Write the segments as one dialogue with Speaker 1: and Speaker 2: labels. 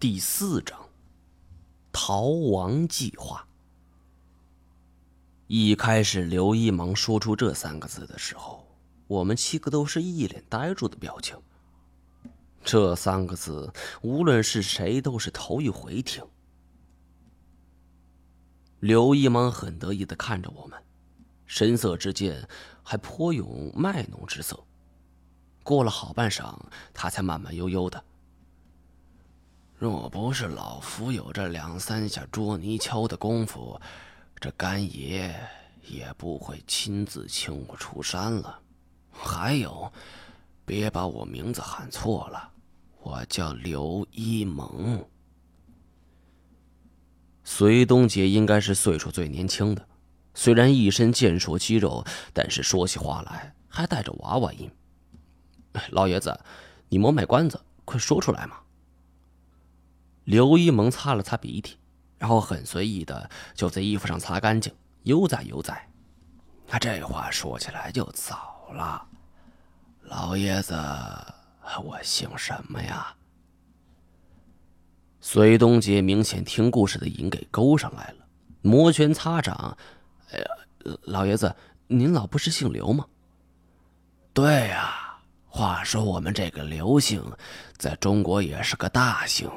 Speaker 1: 第四章：逃亡计划。一开始，刘一芒说出这三个字的时候，我们七个都是一脸呆住的表情。这三个字，无论是谁都是头一回听。刘一芒很得意的看着我们，神色之间还颇有卖弄之色。过了好半晌，他才慢慢悠悠的：“若不是老夫有这两三下捉泥鳅的功夫，这干爷也不会亲自请我出山了。还有，别把我名字喊错了。”我叫刘一萌，隋东杰应该是岁数最年轻的，虽然一身健硕肌肉，但是说起话来还带着娃娃音。老爷子，你莫卖关子，快说出来嘛！刘一萌擦了擦鼻涕，然后很随意的就在衣服上擦干净，悠哉悠哉。他这话说起来就早了，老爷子。我姓什么呀？隋东杰明显听故事的瘾给勾上来了，摩拳擦掌。哎呀，老爷子，您老不是姓刘吗？对呀，话说我们这个刘姓，在中国也是个大姓，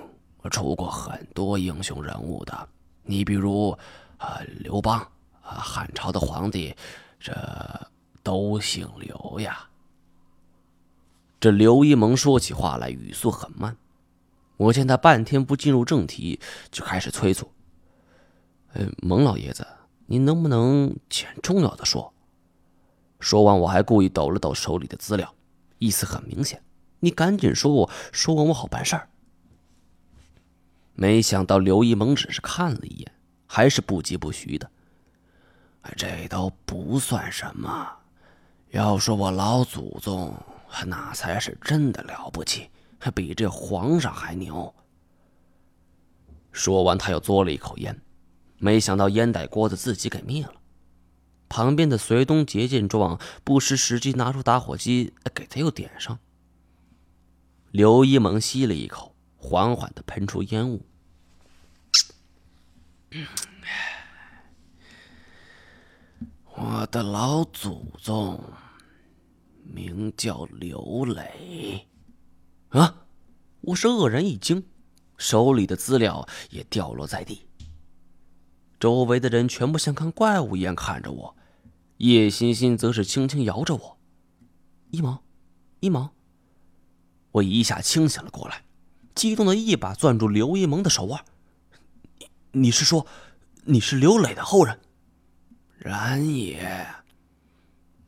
Speaker 1: 出过很多英雄人物的。你比如，啊，刘邦，啊，汉朝的皇帝，这都姓刘呀。这刘一萌说起话来语速很慢，我见他半天不进入正题，就开始催促：“呃，蒙老爷子，您能不能捡重要的说？”说完，我还故意抖了抖手里的资料，意思很明显：“你赶紧说，我说完我好办事儿。”没想到刘一萌只是看了一眼，还是不疾不徐的：“这都不算什么，要说我老祖宗……”那才是真的了不起，还比这皇上还牛。说完，他又嘬了一口烟，没想到烟袋锅子自己给灭了。旁边的隋东杰见状，不失时机拿出打火机给他又点上。刘一萌吸了一口，缓缓的喷出烟雾。我的老祖宗。名叫刘磊，啊！我是愕然一惊，手里的资料也掉落在地。周围的人全部像看怪物一样看着我，叶欣欣则是轻轻摇着我。一毛，一毛。我一下清醒了过来，激动的一把攥住刘一萌的手腕。你是说，你是刘磊的后人？然也。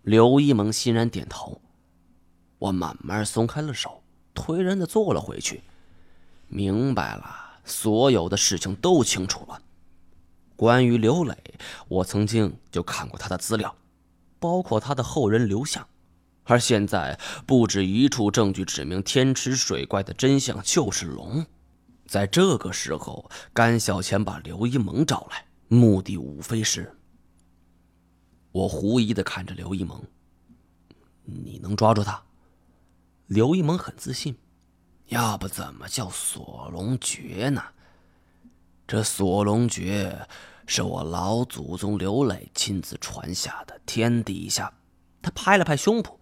Speaker 1: 刘一萌欣然点头，我慢慢松开了手，颓然的坐了回去。明白了，所有的事情都清楚了。关于刘磊，我曾经就看过他的资料，包括他的后人刘向。而现在，不止一处证据指明天池水怪的真相就是龙。在这个时候，甘小钱把刘一萌找来，目的无非是。我狐疑的看着刘一萌，你能抓住他？刘一萌很自信，要不怎么叫锁龙诀呢？这锁龙诀是我老祖宗刘磊亲自传下的，天底下，他拍了拍胸脯，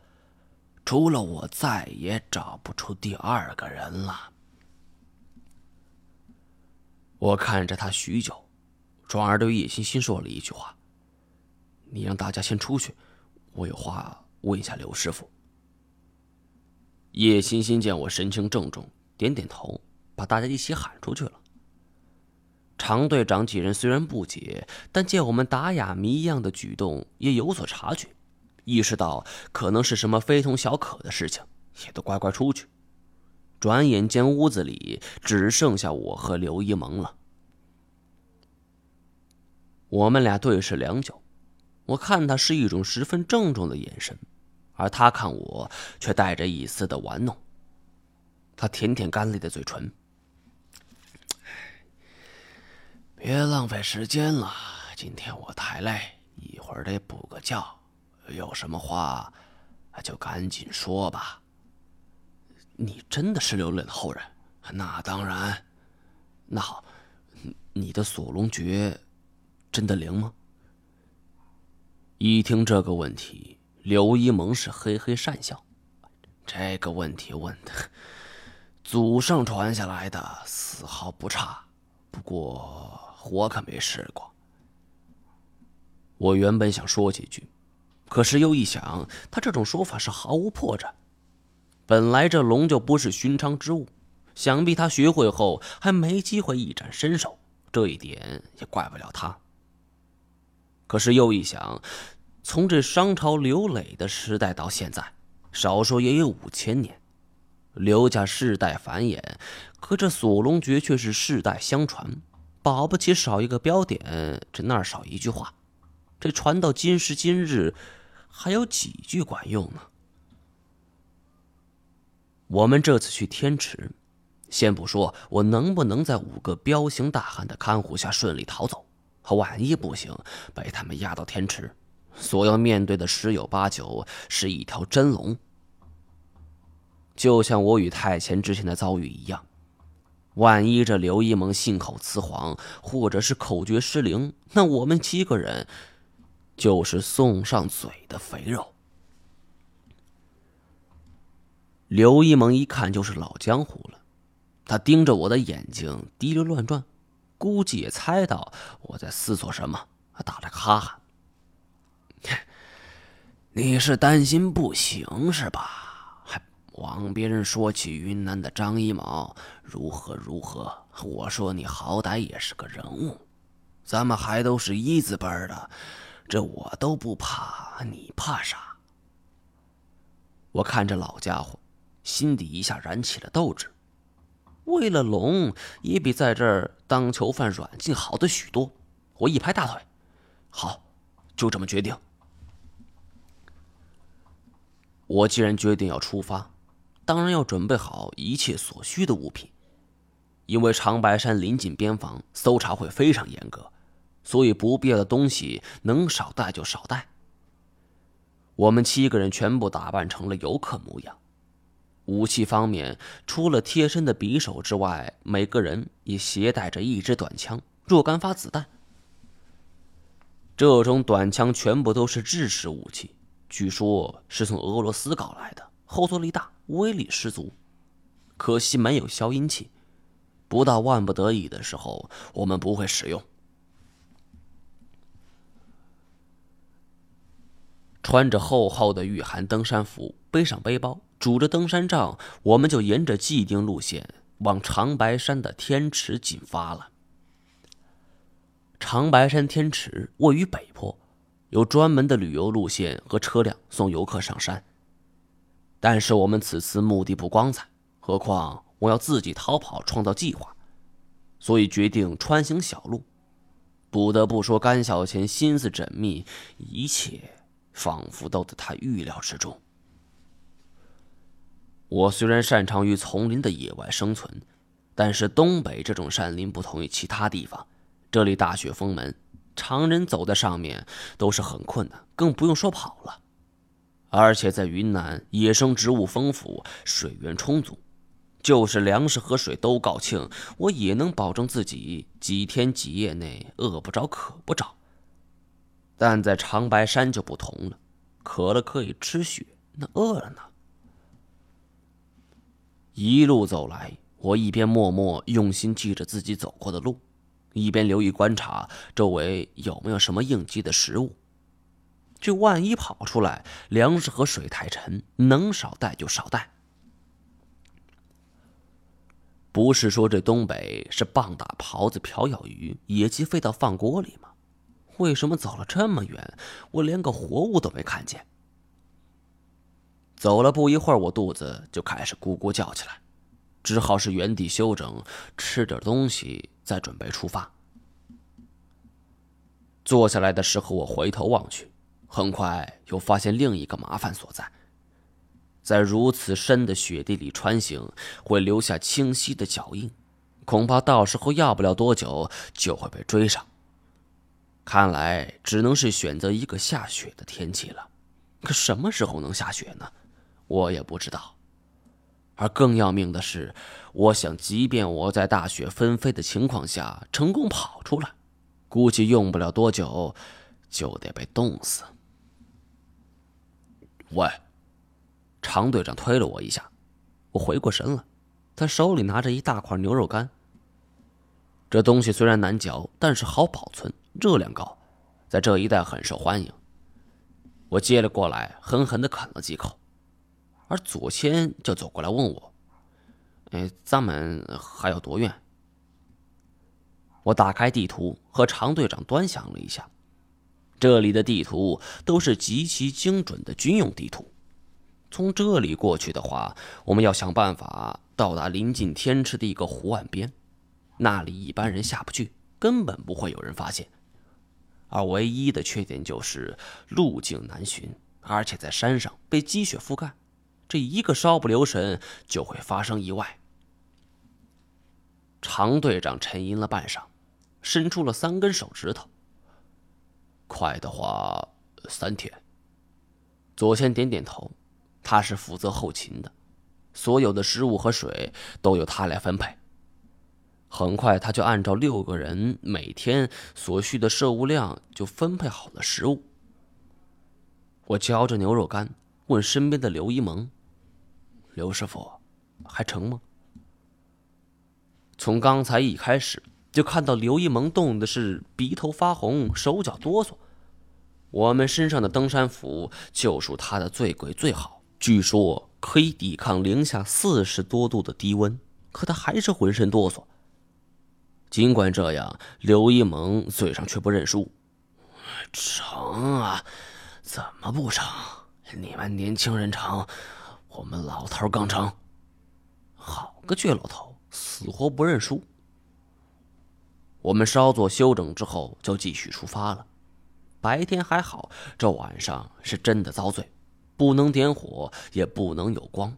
Speaker 1: 除了我再也找不出第二个人了。我看着他许久，转而对叶欣欣说了一句话。你让大家先出去，我有话问一下刘师傅。叶欣欣见我神情郑重，点点头，把大家一起喊出去了。常队长几人虽然不解，但见我们打哑谜一样的举动，也有所察觉，意识到可能是什么非同小可的事情，也都乖乖出去。转眼间，屋子里只剩下我和刘一萌了。我们俩对视良久。我看他是一种十分郑重的眼神，而他看我却带着一丝的玩弄。他舔舔干裂的嘴唇，别浪费时间了，今天我太累，一会儿得补个觉。有什么话，就赶紧说吧。你真的是刘磊的后人？那当然。那好，你的锁龙诀真的灵吗？一听这个问题，刘一萌是嘿嘿讪笑。这个问题问的，祖上传下来的丝毫不差，不过我可没试过。我原本想说几句，可是又一想，他这种说法是毫无破绽。本来这龙就不是寻常之物。想必他学会后还没机会一展身手，这一点也怪不了他。可是又一想，从这商朝刘磊的时代到现在，少说也有五千年，刘家世代繁衍，可这锁龙诀却是世代相传，保不齐少一个标点，这那儿少一句话，这传到今时今日，还有几句管用呢？我们这次去天池。先不说我能不能在五个彪形大汉的看护下顺利逃走，万一不行，被他们押到天池，所要面对的十有八九是一条真龙。就像我与太前之前的遭遇一样，万一这刘一萌信口雌黄，或者是口诀失灵，那我们七个人就是送上嘴的肥肉。刘一萌一看就是老江湖了。他盯着我的眼睛，滴溜乱转，估计也猜到我在思索什么，打了个哈哈。你是担心不行是吧？还往别人说起云南的张一毛如何如何？我说你好歹也是个人物，咱们还都是一字辈的，这我都不怕，你怕啥？我看着老家伙，心底一下燃起了斗志。为了龙，也比在这儿当囚犯软禁好的许多。我一拍大腿，好，就这么决定。我既然决定要出发，当然要准备好一切所需的物品。因为长白山临近边防，搜查会非常严格，所以不必要的东西能少带就少带。我们七个人全部打扮成了游客模样。武器方面，除了贴身的匕首之外，每个人也携带着一支短枪、若干发子弹。这种短枪全部都是制式武器，据说是从俄罗斯搞来的，后坐力大，威力十足。可惜没有消音器，不到万不得已的时候，我们不会使用。穿着厚厚的御寒登山服，背上背包。拄着登山杖，我们就沿着既定路线往长白山的天池进发了。长白山天池位于北坡，有专门的旅游路线和车辆送游客上山。但是我们此次目的不光彩，何况我要自己逃跑创造计划，所以决定穿行小路。不得不说，甘小钱心思缜密，一切仿佛都在他预料之中。我虽然擅长于丛林的野外生存，但是东北这种山林不同于其他地方，这里大雪封门，常人走在上面都是很困难，更不用说跑了。而且在云南，野生植物丰富，水源充足，就是粮食和水都告罄，我也能保证自己几天几夜内饿不着、渴不着。但在长白山就不同了，渴了可以吃雪，那饿了呢？一路走来，我一边默默用心记着自己走过的路，一边留意观察周围有没有什么应急的食物。这万一跑出来，粮食和水太沉，能少带就少带。不是说这东北是棒打狍子、瓢舀鱼，野鸡飞到饭锅里吗？为什么走了这么远，我连个活物都没看见？走了不一会儿，我肚子就开始咕咕叫起来，只好是原地休整，吃点东西，再准备出发。坐下来的时候，我回头望去，很快又发现另一个麻烦所在：在如此深的雪地里穿行，会留下清晰的脚印，恐怕到时候要不了多久就会被追上。看来只能是选择一个下雪的天气了。可什么时候能下雪呢？我也不知道，而更要命的是，我想，即便我在大雪纷飞的情况下成功跑出来，估计用不了多久，就得被冻死。喂，常队长推了我一下，我回过神来，他手里拿着一大块牛肉干。这东西虽然难嚼，但是好保存，热量高，在这一带很受欢迎。我接了过来，狠狠的啃了几口。而左谦就走过来问我：“哎，咱们还有多远？”我打开地图，和常队长端详了一下。这里的地图都是极其精准的军用地图。从这里过去的话，我们要想办法到达临近天池的一个湖岸边，那里一般人下不去，根本不会有人发现。而唯一的缺点就是路径难寻，而且在山上被积雪覆盖。这一个稍不留神就会发生意外。常队长沉吟了半晌，伸出了三根手指头。快的话，三天。左先点点头，他是负责后勤的，所有的食物和水都由他来分配。很快，他就按照六个人每天所需的摄物量就分配好了食物。我嚼着牛肉干，问身边的刘一萌。刘师傅，还成吗？从刚才一开始就看到刘一萌冻的是鼻头发红，手脚哆嗦。我们身上的登山服就属他的最贵最好，据说可以抵抗零下四十多度的低温，可他还是浑身哆嗦。尽管这样，刘一萌嘴上却不认输：“成啊，怎么不成？你们年轻人成。”我们老头刚成，好个倔老头，死活不认输。我们稍作休整之后，就继续出发了。白天还好，这晚上是真的遭罪，不能点火，也不能有光，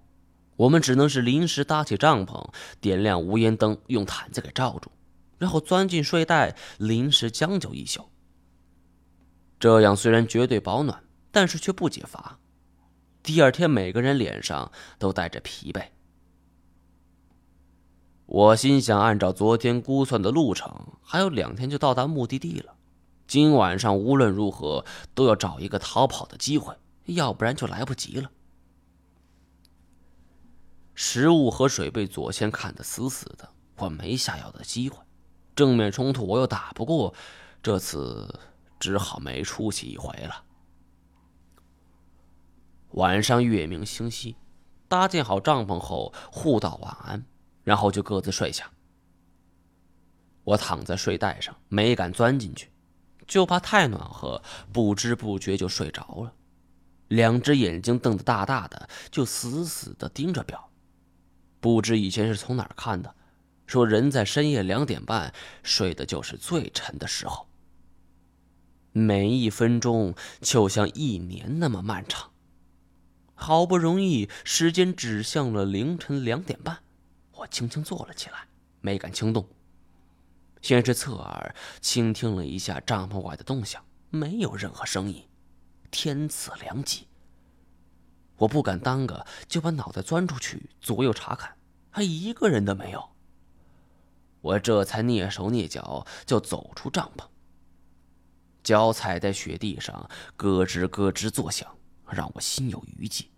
Speaker 1: 我们只能是临时搭起帐篷，点亮无烟灯，用毯子给罩住，然后钻进睡袋，临时将就一宿。这样虽然绝对保暖，但是却不解乏。第二天，每个人脸上都带着疲惫。我心想，按照昨天估算的路程，还有两天就到达目的地了。今晚上无论如何都要找一个逃跑的机会，要不然就来不及了。食物和水被左先看得死死的，我没下药的机会。正面冲突我又打不过，这次只好没出息一回了。晚上月明星稀，搭建好帐篷后互道晚安，然后就各自睡下。我躺在睡袋上，没敢钻进去，就怕太暖和，不知不觉就睡着了。两只眼睛瞪得大大的，就死死的盯着表。不知以前是从哪儿看的，说人在深夜两点半睡的就是最沉的时候。每一分钟就像一年那么漫长。好不容易，时间指向了凌晨两点半，我轻轻坐了起来，没敢轻动。先是侧耳倾听了一下帐篷外的动向，没有任何声音，天赐良机。我不敢耽搁，就把脑袋钻出去，左右查看，还一个人都没有。我这才蹑手蹑脚就走出帐篷，脚踩在雪地上，咯吱咯吱作响，让我心有余悸。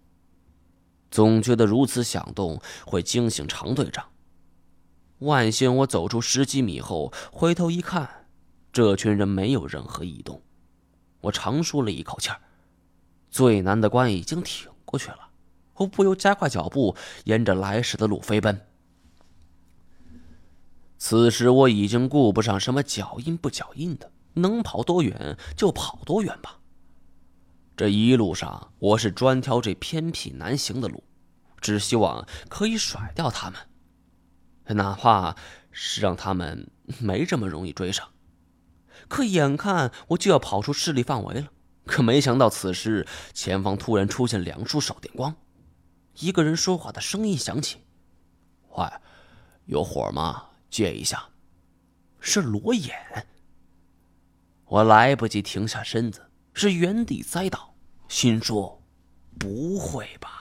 Speaker 1: 总觉得如此响动会惊醒常队长。万幸，我走出十几米后，回头一看，这群人没有任何异动。我长舒了一口气儿，最难的关已经挺过去了。我不由加快脚步，沿着来时的路飞奔。此时我已经顾不上什么脚印不脚印的，能跑多远就跑多远吧。这一路上，我是专挑这偏僻难行的路，只希望可以甩掉他们，哪怕是让他们没这么容易追上。可眼看我就要跑出势力范围了，可没想到此时前方突然出现两束手电光，一个人说话的声音响起：“喂，有火吗？借一下。”是罗眼。我来不及停下身子。是原地栽倒，心说：“不会吧？”